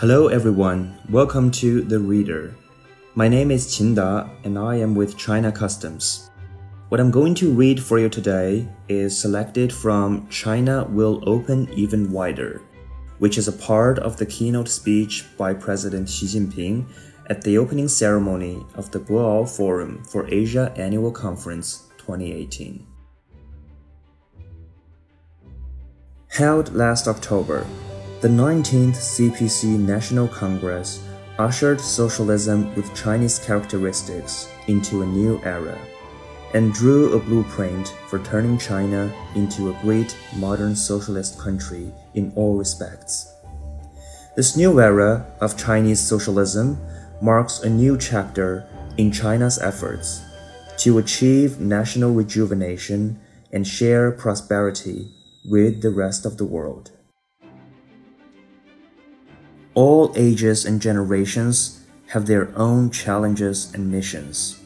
Hello, everyone. Welcome to The Reader. My name is Qin Da, and I am with China Customs. What I'm going to read for you today is selected from China Will Open Even Wider, which is a part of the keynote speech by President Xi Jinping at the opening ceremony of the Boao Forum for Asia Annual Conference 2018. Held last October, the 19th CPC National Congress ushered socialism with Chinese characteristics into a new era and drew a blueprint for turning China into a great modern socialist country in all respects. This new era of Chinese socialism marks a new chapter in China's efforts to achieve national rejuvenation and share prosperity with the rest of the world. All ages and generations have their own challenges and missions.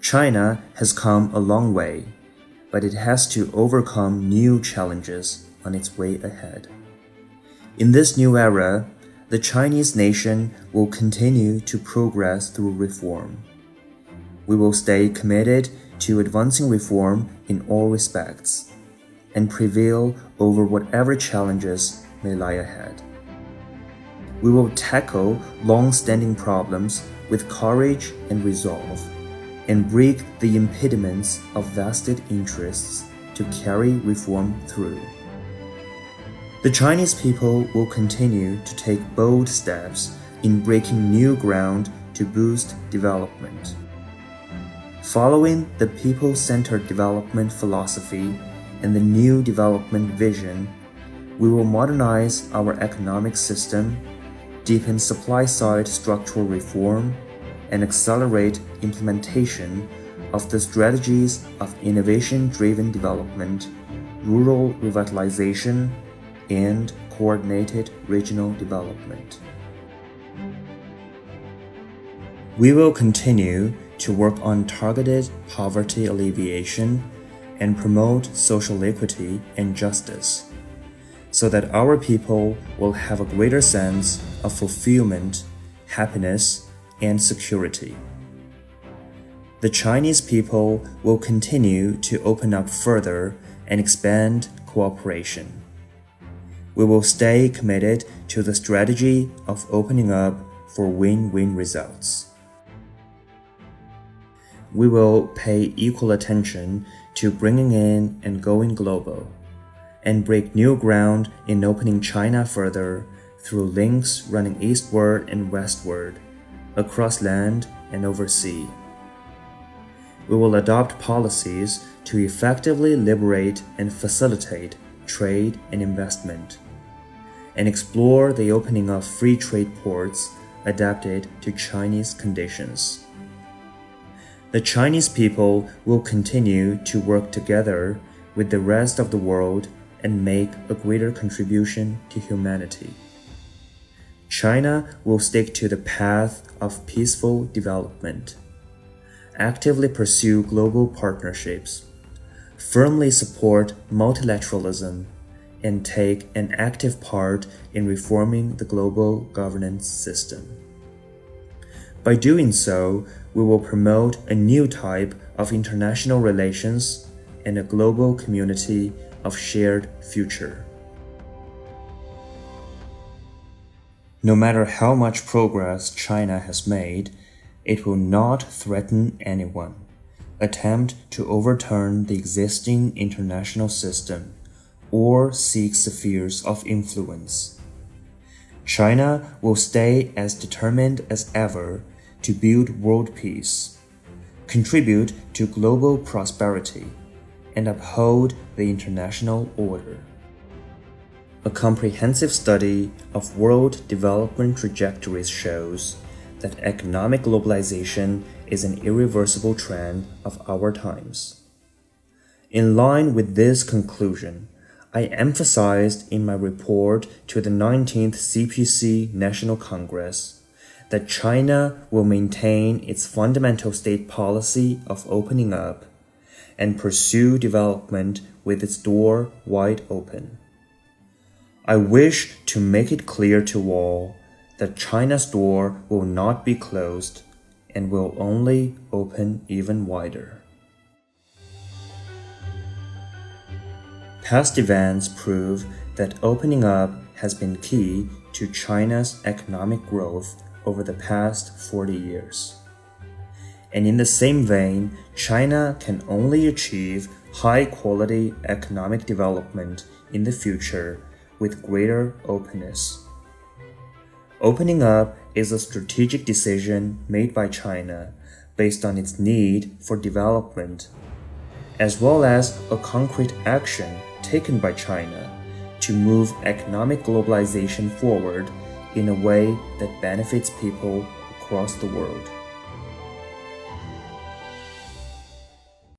China has come a long way, but it has to overcome new challenges on its way ahead. In this new era, the Chinese nation will continue to progress through reform. We will stay committed to advancing reform in all respects and prevail over whatever challenges may lie ahead. We will tackle long standing problems with courage and resolve and break the impediments of vested interests to carry reform through. The Chinese people will continue to take bold steps in breaking new ground to boost development. Following the people centered development philosophy and the new development vision, we will modernize our economic system, deepen supply side structural reform, and accelerate implementation of the strategies of innovation driven development, rural revitalization, and coordinated regional development. We will continue to work on targeted poverty alleviation and promote social equity and justice so that our people will have a greater sense of fulfillment, happiness, and security. The Chinese people will continue to open up further and expand cooperation. We will stay committed to the strategy of opening up for win win results. We will pay equal attention to bringing in and going global, and break new ground in opening China further through links running eastward and westward across land and over sea. We will adopt policies to effectively liberate and facilitate trade and investment, and explore the opening of free trade ports adapted to Chinese conditions. The Chinese people will continue to work together with the rest of the world and make a greater contribution to humanity. China will stick to the path of peaceful development, actively pursue global partnerships, firmly support multilateralism, and take an active part in reforming the global governance system. By doing so, we will promote a new type of international relations and a global community of shared future. No matter how much progress China has made, it will not threaten anyone, attempt to overturn the existing international system, or seek spheres of influence. China will stay as determined as ever to build world peace, contribute to global prosperity, and uphold the international order. A comprehensive study of world development trajectories shows that economic globalization is an irreversible trend of our times. In line with this conclusion, I emphasized in my report to the 19th CPC National Congress that China will maintain its fundamental state policy of opening up and pursue development with its door wide open. I wish to make it clear to all that China's door will not be closed and will only open even wider. Past events prove that opening up has been key to China's economic growth over the past 40 years. And in the same vein, China can only achieve high quality economic development in the future with greater openness. Opening up is a strategic decision made by China based on its need for development, as well as a concrete action taken by China to move economic globalization forward in a way that benefits people across the world.